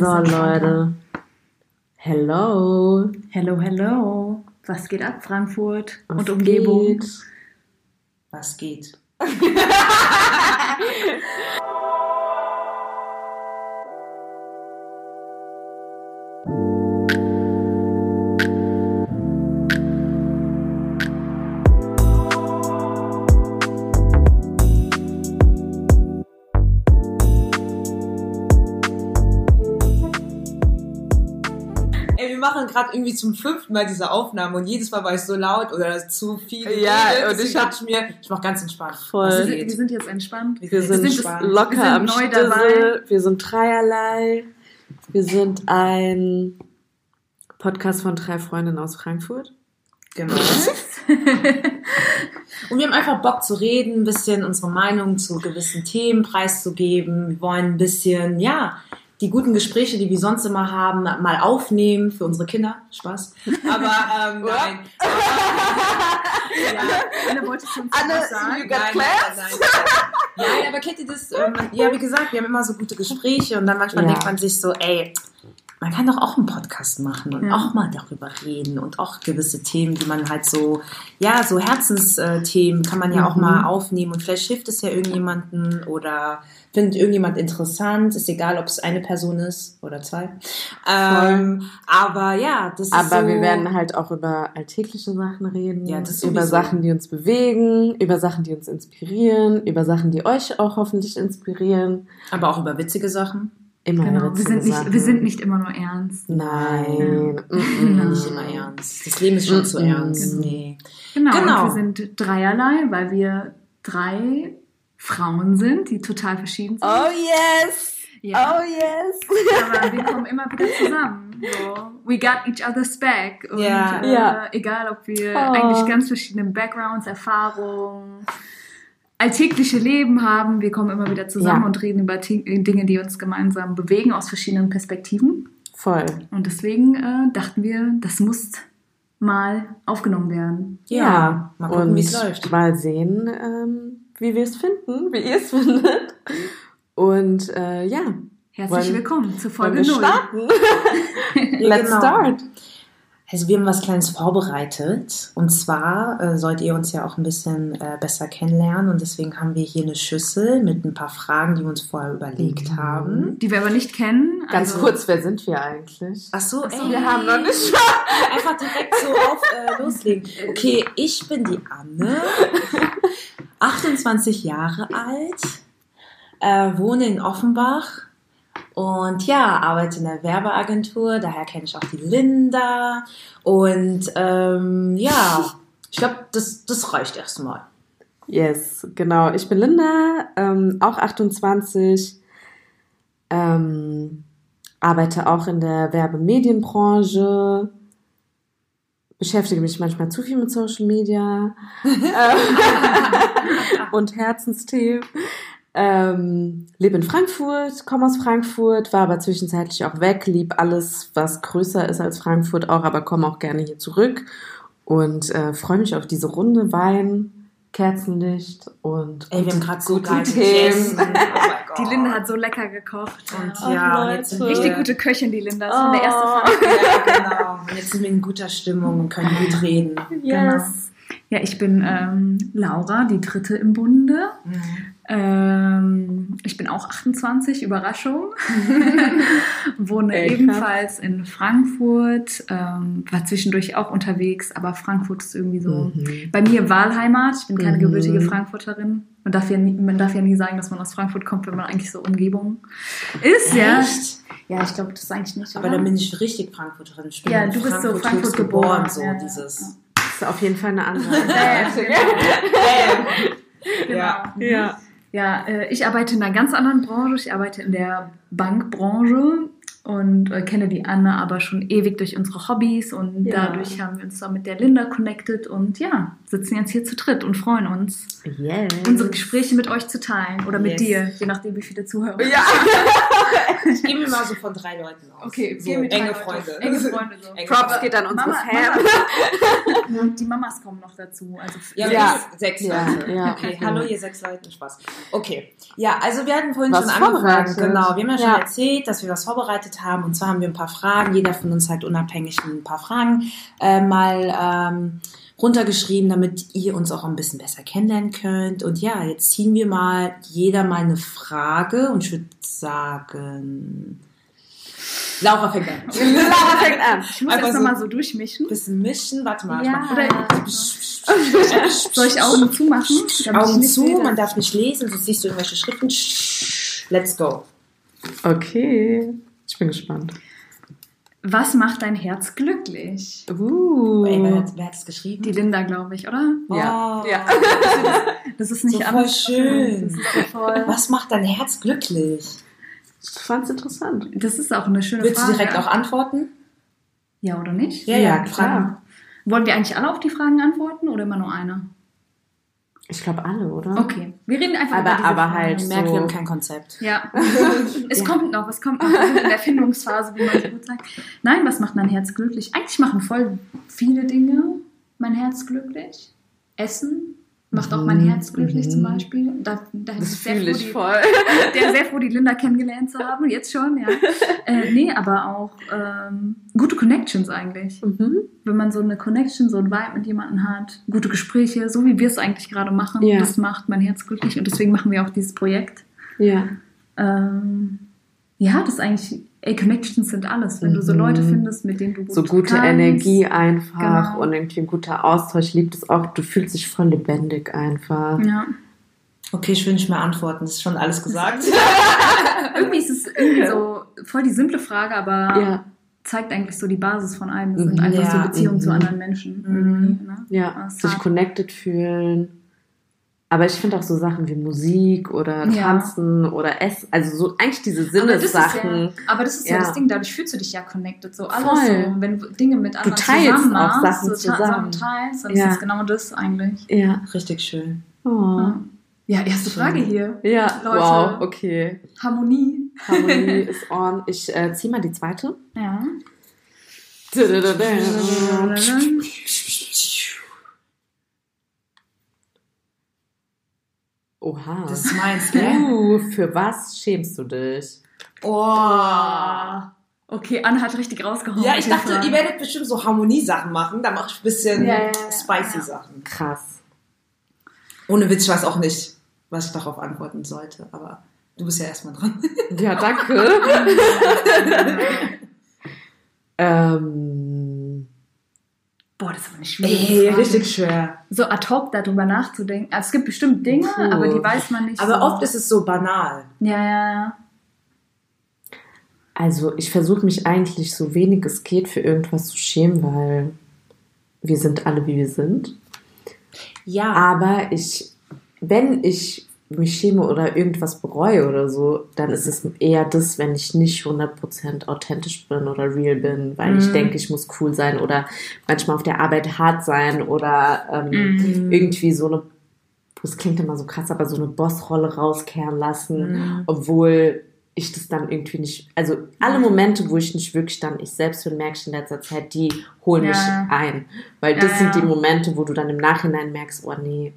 So, Leute. Hello. Hello, hello. Was geht ab, Frankfurt Was und Umgebung? geht? Was geht? machen gerade irgendwie zum fünften Mal diese Aufnahme und jedes Mal war ich so laut oder zu viel. Ja, geredet, und ich dachte mir, ich mach ganz entspannt. Voll. Wir sind, wir sind jetzt entspannt. Wir sind, entspannt. locker Wir sind am neu Stissel. dabei. Wir sind dreierlei. Wir sind ein Podcast von drei Freundinnen aus Frankfurt. Genau. Und wir haben einfach Bock zu reden, ein bisschen unsere Meinung zu gewissen Themen preiszugeben. Wir wollen ein bisschen, ja, die guten Gespräche, die wir sonst immer haben, mal aufnehmen für unsere Kinder. Spaß. Aber ähm, nein. ja, Anne wollte schon Anne, sagen. you got nein, nein, class? nein, nein. Nein, aber kennt ihr das? Ähm, ja, wie gesagt, wir haben immer so gute Gespräche und dann manchmal Ja. denkt man sich so, ey, man kann doch auch einen Podcast machen und Ja. auch mal darüber reden und auch gewisse Themen, die man halt so, ja, so Herzensthemen kann man ja auch Mhm. mal aufnehmen und vielleicht hilft es ja irgendjemanden oder findet irgendjemand interessant, ist egal, ob es eine Person ist oder zwei. Ähm, aber ja, das ist Aber so, wir werden halt auch über alltägliche Sachen reden, Ja, das über sowieso. Sachen, die uns bewegen, über Sachen, die uns inspirieren, über Sachen, die euch auch hoffentlich inspirieren. aber auch über witzige Sachen. Immer Genau, wir sind, nicht, wir sind nicht immer nur ernst. Nein. Ja. Nicht immer ernst. Das Leben ist schon zu ernst. Genau. Nee. Genau, Genau. wir sind dreierlei, weil wir drei Frauen sind, die total verschieden sind. Oh yes! Ja. Oh yes! Aber wir kommen immer wieder zusammen. So. We got each other's back. Und Ja. Äh, Ja. egal, ob wir Oh. eigentlich ganz verschiedene Backgrounds, Erfahrungen, alltägliche Leben haben, wir kommen immer wieder zusammen Ja. und reden über Ti- Dinge, die uns gemeinsam bewegen aus verschiedenen Perspektiven. Voll. Und deswegen äh, dachten wir, das muss mal aufgenommen werden. Ja, mal gucken, und wie es läuft. Mal sehen, ähm, wie wir es finden, wie ihr es findet. Und äh, ja, Herzlich Wollen- willkommen zu wollen Folge wir 0. starten? Ja, Let's genau. start. Also wir haben was Kleines vorbereitet. Und zwar äh, sollt ihr uns ja auch ein bisschen äh, besser kennenlernen. Und deswegen haben wir hier eine Schüssel mit ein paar Fragen, die wir uns vorher überlegt Mhm. haben. Die wir aber nicht kennen. Ganz also- kurz, wer sind wir eigentlich? Ach so, Ach so, ey, Wir haben noch nicht. einfach direkt so auf äh, loslegen. Okay, ich bin die Anne, 28 Jahre alt, äh, wohne in Offenbach und ja, arbeite in der Werbeagentur. Daher kenne ich auch die Linda und ähm, ja, ich glaube, das, das reicht erstmal. Yes, genau. Ich bin Linda, ähm, auch 28, ähm, arbeite auch in der Werbemedienbranche, beschäftige mich manchmal zu viel mit Social Media ähm, und Herzensthemen. Ähm, lebe in Frankfurt, komme aus Frankfurt, war aber zwischenzeitlich auch weg, lieb alles, was größer ist als Frankfurt auch, aber komme auch gerne hier zurück und äh, freue mich auf diese Runde Wein, Kerzenlicht und Ey, wir haben gerade so gute geil Themen. gegessen. Oh. Die Linda hat so lecker gekocht. Und Ja. ja, Leute. Richtig gute Köchin, die Linda. Das war der erste Oh. Fakt. Ja, genau. Und jetzt sind wir in guter Stimmung und können gut reden. Yes. Ja, ich bin ähm, Laura, die dritte im Bunde. Ähm, ich bin auch 28, Überraschung. Wohne Ey, krass. ebenfalls in Frankfurt. Ähm, war zwischendurch auch unterwegs, aber Frankfurt ist irgendwie so Mhm. bei mir Wahlheimat. Ich bin keine Mhm. gebürtige Frankfurterin. Man darf, ja nie, man darf ja nie sagen, dass man aus Frankfurt kommt, wenn man eigentlich so Umgebung ist. Ja, Echt? ja ich glaube, das ist eigentlich nicht. Aber oder? dann bin ich richtig Frankfurterin. Ich bin Ja, du bist so Frankfurt Frankfurt geboren. So Ja, ja, dieses. Das ist auf jeden Fall eine andere. Genau. Ja. Ja. Äh, ich arbeite in einer ganz anderen Branche. Ich arbeite in der Bankbranche und äh, kenne die Anne aber schon ewig durch unsere Hobbys und Ja. dadurch haben wir uns da mit der Linda connected und ja, sitzen jetzt hier zu dritt und freuen uns, Yes. unsere Gespräche mit euch zu teilen oder mit Yes. dir, je nachdem, wie viele Zuhörer. Ja. Ich gehe mir mal so von drei Leuten aus. Okay, so, enge Freunde. Enge Freunde so. Enge Props geht an unsere Mama, Fam. Mama. Und die Mamas kommen noch dazu. Also Ja, Ja. sechs Ja, Leute. ja. Okay, hallo ihr sechs Leute, Spaß. Okay, ja, also wir hatten vorhin Was schon angefangen, genau, wir haben ja schon Ja. erzählt, dass wir was vorbereitet vorbereitet haben. Und zwar haben wir ein paar Fragen, jeder von uns hat unabhängig ein paar Fragen äh, mal ähm, runtergeschrieben, damit ihr uns auch ein bisschen besser kennenlernen könnt. Und ja, jetzt ziehen wir mal jeder mal eine Frage und ich würde sagen, Laura fängt an. Laura fängt an. Ich muss Einfach so- nochmal so durchmischen. Bisschen mischen, warte mal. Ja. mach- Soll ich Augen zumachen? damit ich Augen zu, sehe? man darf nicht lesen, sonst siehst du irgendwelche Schriften. Let's go. Okay. Ich bin gespannt. Was macht dein Herz glücklich? Uh. Ey, wer, hat, wer hat das geschrieben? Die Linda, glaube ich, oder? Ja. Oh. Ja. Das ist nicht So voll anders. schön. Das ist so voll. Was macht dein Herz glücklich? Ich fand's interessant. Das ist auch eine schöne Willst Frage. du direkt auch antworten? Ja oder nicht? Ja, Ja, ja, klar. Fragen. Wollen wir eigentlich alle auf die Fragen antworten oder immer nur eine? Ich glaube alle, oder? Okay, wir reden einfach Aber- über diese aber halt Ich merke, So. wir haben kein Konzept. Ja, es kommt noch, es kommt noch. Wir sind in der Findungsphase, wie man so gut sagt. Nein, was macht mein Herz glücklich? Eigentlich machen voll viele Dinge mein Herz glücklich. Essen macht auch mein Mhm, Herz glücklich mhm. zum Beispiel. Da, da bin Das ich fühle froh, ich die- voll. der sehr froh, die Linda kennengelernt zu haben. Jetzt schon, ja. Äh, nee, aber auch ähm, gute Connections eigentlich. Mhm. Wenn man so eine Connection, so ein Vibe mit jemandem hat, gute Gespräche, so wie wir es eigentlich gerade machen, Ja. das macht mein Herz glücklich und deswegen machen wir auch dieses Projekt. Ja. Ähm, ja, das ist eigentlich, ey, Connections sind alles. Wenn du so Mhm. Leute findest, mit denen du gut So gute kannst. Energie einfach Genau. und irgendwie ein guter Austausch. Liebt es auch. Du fühlst dich voll lebendig einfach. Ja. Okay, ich will nicht mehr antworten. Das ist schon alles gesagt. Irgendwie ist es irgendwie so voll die simple Frage, aber Ja. zeigt eigentlich so die Basis von allem. Das Mhm. sind einfach Ja. so Beziehungen zu Mhm. anderen Menschen. Mhm. Irgendwie, ne? Ja, Das ist sich hart. connected fühlen. Aber ich finde auch so Sachen wie Musik oder Ja. Tanzen oder Essen, also so eigentlich diese Aber das ist Sinnessachen. Ja, aber das ist ja. Ja. das Ding, dadurch fühlst du dich ja connected. So alles Voll. so, wenn du Dinge mit anderen teilst zusammen auch machst, Sachen so ta- zusammen. teilst, dann Ja. ist es genau das eigentlich. Ja. Richtig schön. Oh. Ja. Ja, erste Frage hier. Ja, Leute. wow, okay. Harmonie. Harmonie ist on. Ich äh, zieh mal die zweite. Ja. Oha. Das ist meins, gell? Uh, für was schämst du dich? Oh. Okay, Anne hat richtig rausgehauen. Ja, ich dachte, ihr werdet bestimmt so Harmoniesachen machen. Da mache ich ein bisschen Ja, ja, ja. spicy Ja. Sachen. Krass. Ohne Witz, ich weiß auch nicht, was ich darauf antworten sollte. Aber du bist ja erstmal dran. Ja, danke. ähm, Boah, das ist aber eine schwierige Ey, Frage. richtig schwer. So ad hoc darüber nachzudenken. Also, es gibt bestimmt Dinge, Puh. aber die weiß man nicht. Aber so. oft ist es so banal. Ja, ja, ja. also ich versuche mich eigentlich so wenig es geht für irgendwas zu schämen, weil wir sind alle wie wir sind. Ja. Aber ich, wenn ich mich schäme oder irgendwas bereue oder so, dann ist es eher das, wenn ich nicht 100% authentisch bin oder real bin, weil ich Mhm. denke, ich muss cool sein oder manchmal auf der Arbeit hart sein oder ähm, Mhm. irgendwie so eine, das klingt immer so krass, aber so eine Bossrolle rauskehren lassen, Mhm. obwohl ich das dann irgendwie nicht, also alle Momente, wo ich nicht wirklich dann ich selbst bin, merke ich in letzter Zeit, die holen mich Ja. ein. Weil Ja, das sind ja. die Momente, wo du dann im Nachhinein merkst, oh nee,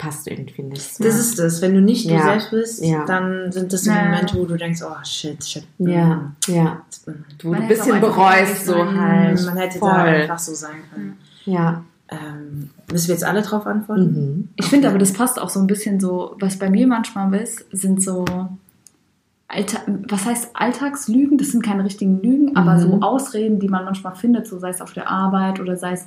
passt irgendwie nicht. Das ist das. Wenn du nicht du Ja. selbst bist, Ja. dann sind das so Ja. Momente, wo du denkst, oh shit, shit. ja, ja. mm, Du ein bisschen bereust so halt. Man hätte Voll. da einfach so sein können. Ja. Ähm, müssen wir jetzt alle drauf antworten? Mhm. Ich finde aber, das passt auch so ein bisschen so, was bei mir manchmal ist, sind so, Alter, was heißt Alltagslügen? Das sind keine richtigen Lügen, aber Mhm. so Ausreden, die man manchmal findet, so sei es auf der Arbeit oder sei es,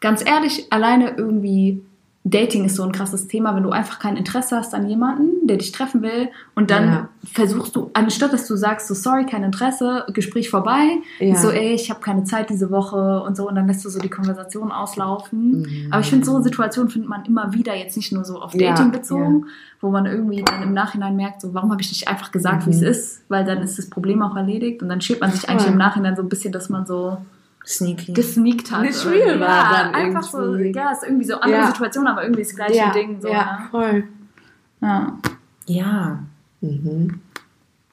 ganz ehrlich, alleine irgendwie Dating ist so ein krasses Thema, wenn du einfach kein Interesse hast an jemanden, der dich treffen will und dann Ja. versuchst du, anstatt dass du sagst, so sorry, kein Interesse, Gespräch vorbei, Ja. so ey, ich habe keine Zeit diese Woche und so und dann lässt du so die Konversation auslaufen. Mhm. Aber ich finde, so Situationen findet man immer wieder, jetzt nicht nur so auf Ja, Dating bezogen, wo man irgendwie dann im Nachhinein merkt, so warum habe ich nicht einfach gesagt, wie es Mhm. ist, weil dann ist das Problem auch erledigt und dann schämt man sich eigentlich im Nachhinein so ein bisschen, dass man so Sneaky. gesneakt hat. Nicht real war ja, dann einfach so, irgendwie. ja, ist irgendwie so andere Ja. Situation, aber irgendwie das gleiche ja, Ding. So, ja, ne? voll. ja. ja. Mhm.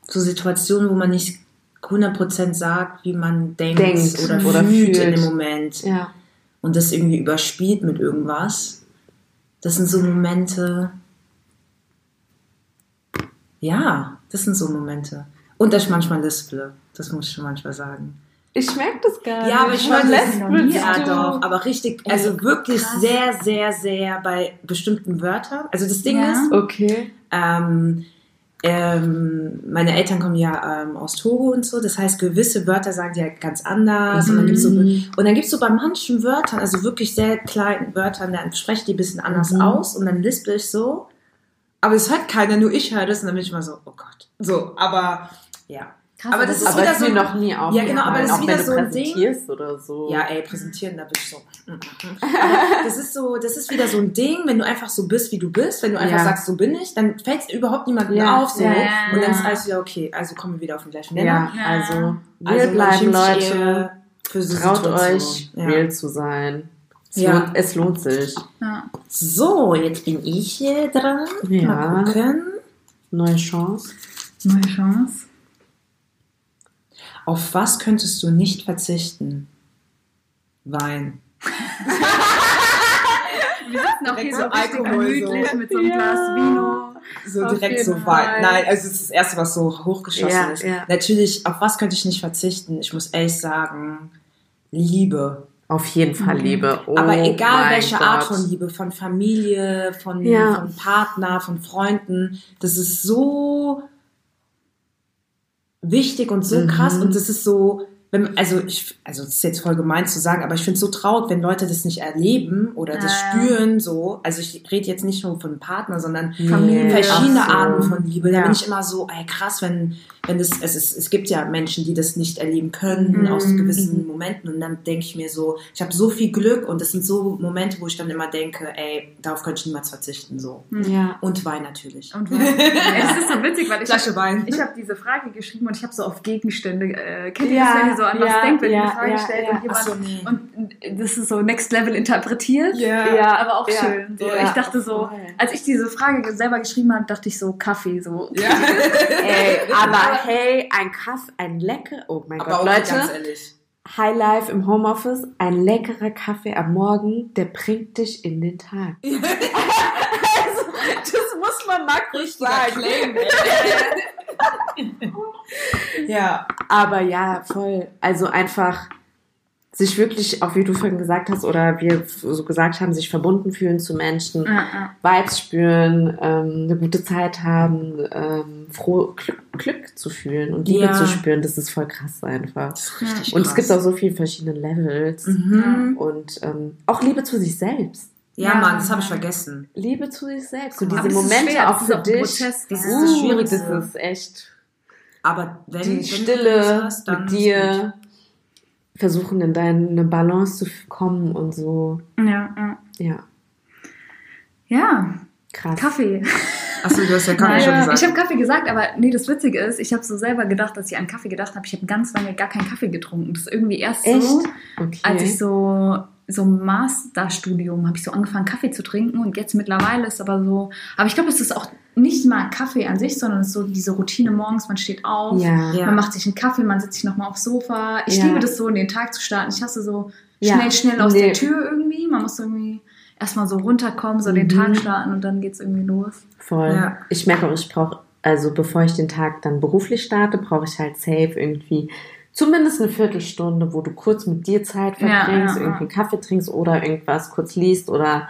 So Situationen, wo man nicht 100% sagt, wie man denkt, Denkt oder, oder fühlt in dem Moment. Ja. und das irgendwie überspielt mit irgendwas. Das sind so Momente. Ja, das sind so Momente. Und dass ich manchmal lisple. Das muss ich schon manchmal sagen. Ich merke das gar nicht. Ja, aber ich lässt das willst Ja, du. doch. Aber richtig, also Ey, wirklich krass. sehr, sehr, sehr bei bestimmten Wörtern. Also das Ding Ja. ist, Okay. ähm, ähm, meine Eltern kommen ja ähm, aus Togo und so, das heißt, gewisse Wörter sagen die halt ganz anders. Und dann gibt's so, Mhm. und dann gibt's so bei manchen Wörtern, also wirklich sehr kleinen Wörtern, dann spreche ich die ein bisschen anders Mhm. aus und dann lispel ich so. Aber es hört keiner, nur ich höre das und dann bin ich immer so, oh Gott. So, aber ja. Krass, Aber das ist Aber wieder ist so mir ein- noch nie aufgefallen. Ja, genau, aber das ist wieder wenn du so ein Ding. oder so. Ja, ey, präsentieren, da bin ich so. mm, mm, mm. Aber das ist so, das ist wieder so ein Ding, wenn du einfach so bist, wie du bist, wenn du einfach Ja. sagst, so bin ich, dann fällt es überhaupt niemandem Ja, auf, so. ja, und dann ist alles wieder okay. Also kommen wir wieder auf den gleichen Nenner. Ja, Ja. also wir Also bleiben, Leute. Für so Traut euch, Ja. real zu sein. Es, Ja. lohnt, es lohnt sich. Ja. So, jetzt bin ich hier dran. Ja. Mal gucken. Neue Chance. Neue Chance. Auf was könntest du nicht verzichten? Wein. Wir sitzen auch hier so so Alkohol, gemütlich so. mit so einem Ja. Glas Vino. So Auf direkt so. Wein. Nein, also es ist das Erste, was so hochgeschossen Ja, ist. ja. Natürlich, auf was könnte ich nicht verzichten? Ich muss ehrlich sagen, Liebe. Auf jeden Fall Mhm. Liebe. Oh Aber egal welche Gott. Art von Liebe, von Familie, von, Ja. von Partner, von Freunden, das ist so wichtig und so Mhm. krass und das ist so, wenn, also ich, also das ist jetzt voll gemein zu sagen, aber ich finde es so traurig, wenn Leute das nicht erleben oder das Ja. spüren so. Also ich rede jetzt nicht nur von Partner, sondern Familie. verschiedene so. Arten von Liebe. Da Ja. bin ich immer so, ey, krass, wenn, wenn das, es, ist, es gibt ja Menschen, die das nicht erleben können Mhm. aus gewissen Momenten und dann denke ich mir so, ich habe so viel Glück und das sind so Momente, wo ich dann immer denke, ey, darauf könnte ich niemals verzichten, so. Ja. Und Wein natürlich. Und Wein. es ist so witzig, weil ich Flasche Wein. Ich habe diese Frage geschrieben und ich habe so auf Gegenstände. Äh, kennt ihr Ja, das, wenn ihr so an was ja, denkt, wenn ja, eine Frage ja, stellt ja. und jemand. So, nee. Und das ist so Next Level interpretiert. Ja. Ja. Aber auch Ja. schön. So. Ja. Ich dachte so, Voll. als ich diese Frage selber geschrieben habe, dachte ich so Kaffee. So. Ja. Ey, aber hey, ein Kaffee, ein lecker, oh mein Aber Gott, auch Leute, ganz ehrlich. High Life im Homeoffice, ein leckerer Kaffee am Morgen, der bringt dich in den Tag. also, das muss man mal kurz sagen. Claim, ja. Aber ja, voll. Also einfach sich wirklich, auch wie du vorhin gesagt hast, oder wir so gesagt haben, sich verbunden fühlen zu Menschen, Ja, ja. Vibes spüren, ähm, eine gute Zeit haben, ähm, froh, Glück, Glück zu fühlen und Liebe Ja. zu spüren, das ist voll krass einfach. Das ist richtig Und es krass. gibt auch so viele verschiedene Levels. Mhm. Und ähm, auch Liebe zu sich selbst. Ja, Ja. Mann, das habe ich vergessen. Liebe zu sich selbst. So Aber diese es Momente schwer, auch für dich. Prozess, Das ist das Uh, Schwierigste. Das ist echt Aber wenn, wenn die du Stille das hast, dann mit ist dir versuchen, in deine Balance zu kommen und so. Ja, ja. Ja, ja, krass. Kaffee. Achso, du hast ja Kaffee Nein, schon Ich gesagt. habe Kaffee gesagt, aber nee, das Witzige ist, ich habe so selber gedacht, dass ich an Kaffee gedacht habe. Ich habe ganz lange gar keinen Kaffee getrunken. Das ist irgendwie erst Echt? so, Okay. als ich so so im Masterstudium habe ich so angefangen Kaffee zu trinken und jetzt mittlerweile ist aber so, aber ich glaube, es ist auch nicht mal Kaffee an sich, sondern es ist so diese Routine morgens, man steht auf, ja. Ja. man macht sich einen Kaffee, man setzt sich nochmal aufs Sofa. Ich Ja. liebe das so, in den Tag zu starten. Ich hasse so Ja. schnell, schnell aus Nee. der Tür irgendwie. Man muss irgendwie erstmal so runterkommen, so den Mhm. Tag starten und dann geht's irgendwie los. Voll. Ja. Ich merke auch, ich brauche, also bevor ich den Tag dann beruflich starte, brauche ich halt safe irgendwie zumindest eine Viertelstunde, wo du kurz mit dir Zeit verbringst, ja, ja. irgendwie einen Kaffee trinkst oder irgendwas kurz liest oder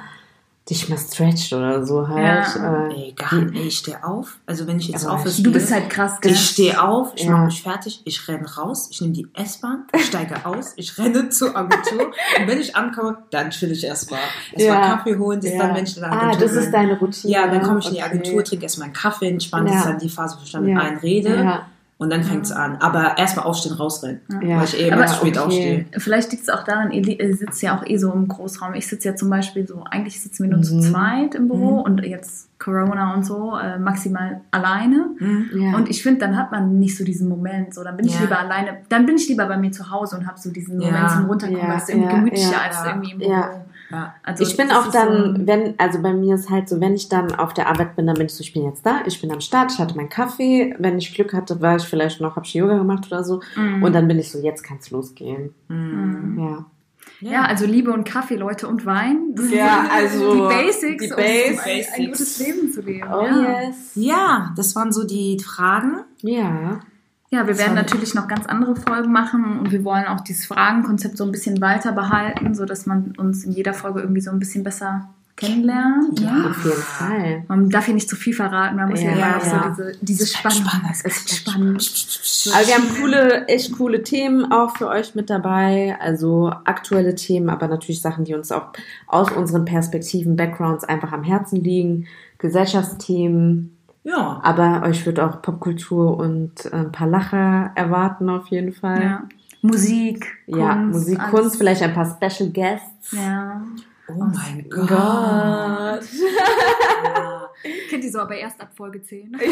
dich mal stretcht oder so halt. Ja. Äh, Ey, gar nicht. Ey, ich stehe auf. Also wenn ich jetzt auf ist, Du bist halt krass, gell? Ich stehe auf, ich Ja. mache mich fertig, ich renne raus, ich nehme die S-Bahn, ich steige aus, ich renne zur Agentur und wenn ich ankomme, dann chill ich erstmal. Erstmal Ja. Kaffee holen, das ist ja. dann, in der ah, Agentur das ist deine Routine. Ja, dann komme ich in die Okay. Agentur, trinke erstmal einen Kaffee, entspannt, Ja. das ist dann die Phase, wo ich dann mit allen rede und dann fängt es an. Aber erstmal aufstehen, rausrennen, ja. weil ich eh zu spät okay. aufstehe. Vielleicht liegt es auch daran, ihr sitzt ja auch eh so im Großraum. Ich sitze ja zum Beispiel so, eigentlich sitzen wir nur zu Mhm. zweit im Büro Mhm. und jetzt Corona und so, äh, maximal alleine. Mhm. ja. Und ich finde, dann hat man nicht so diesen Moment. So, dann bin ich Ja. lieber alleine. Dann bin ich lieber bei mir zu Hause und habe so diesen Ja. Moment zum Runterkommen. Ja, das ist irgendwie ja, gemütlicher ja, als irgendwie im Büro. Ja. Ja. Also ich bin auch dann, so- wenn, also bei mir ist halt so, wenn ich dann auf der Arbeit bin, dann bin ich so, ich bin jetzt da, ich bin am Start, ich hatte meinen Kaffee, wenn ich Glück hatte, war ich vielleicht noch, habe ich Yoga gemacht oder so Mhm. und dann bin ich so, jetzt kann's losgehen. Mhm. Ja. Ja, also Liebe und Kaffee, Leute, und Wein. Das Ja, sind also die Basics, die um ein, Basics. ein gutes Leben zu leben. Oh ja. yes. ja, das waren so die Fragen. Ja. Ja, wir werden natürlich noch ganz andere Folgen machen und wir wollen auch dieses Fragenkonzept so ein bisschen weiter behalten, sodass man uns in jeder Folge irgendwie so ein bisschen besser kennenlernt. Ja. Ja. Auf jeden Fall. Man darf hier nicht zu viel verraten, man muss ja, Ja, ja. so diese, diese Spannung. Es ist spannend. Aber wir haben coole, echt coole Themen auch für euch mit dabei. Also aktuelle Themen, aber natürlich Sachen, die uns auch aus unseren Perspektiven, Backgrounds einfach am Herzen liegen. Gesellschaftsthemen. Ja. Aber euch wird auch Popkultur und äh, ein paar Lacher erwarten auf jeden Fall. Ja. Musik, Kunst. Ja, Musik, alles. Kunst, vielleicht ein paar Special Guests. Ja. Oh mein Gott. Gott. Ja. Kennt ihr so, aber erst ab Folge 10. Ja.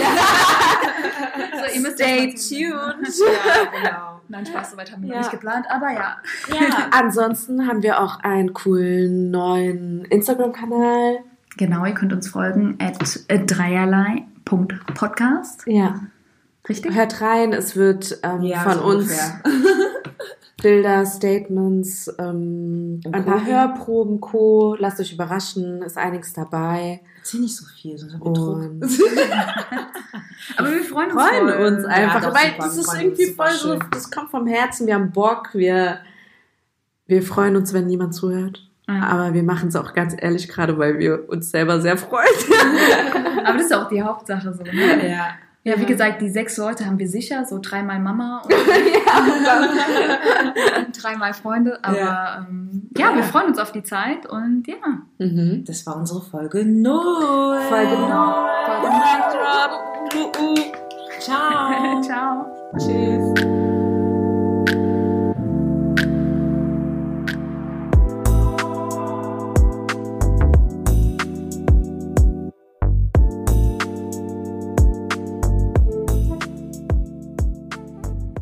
So, ihr müsst Stay tuned. ja, genau. Nein, Spaß, soweit haben wir Ja. noch nicht geplant, aber ja. Ja. Ansonsten haben wir auch einen coolen neuen Instagram-Kanal. Genau, ihr könnt uns folgen at äh, dreierlei.podcast. Ja. Richtig? Hört rein, es wird ähm, Ja, von so uns. Bilder, Statements, ähm, ein paar. Hörproben, Co. Lasst euch überraschen, ist einiges dabei. Erzähl nicht so viel, sonst haben wir Druck. Aber wir freuen uns. freuen voll. uns einfach, doch, weil das ist irgendwie voll so, das kommt vom Herzen, wir haben Bock, wir, wir freuen uns, wenn niemand zuhört. Ja. Aber wir machen es auch ganz ehrlich gerade, weil wir uns selber sehr freuen. Aber das ist auch die Hauptsache so. Ne? Ja. Ja, wie gesagt, die sechs Leute haben wir sicher, so dreimal Mama und dreimal Freunde. Aber Ja. ähm, ja, wir freuen uns auf die Zeit und ja. Mhm. Das war unsere Folge 0. Folge 9. Folge Mic drop. Uh, uh. Ciao. Ciao. Tschüss.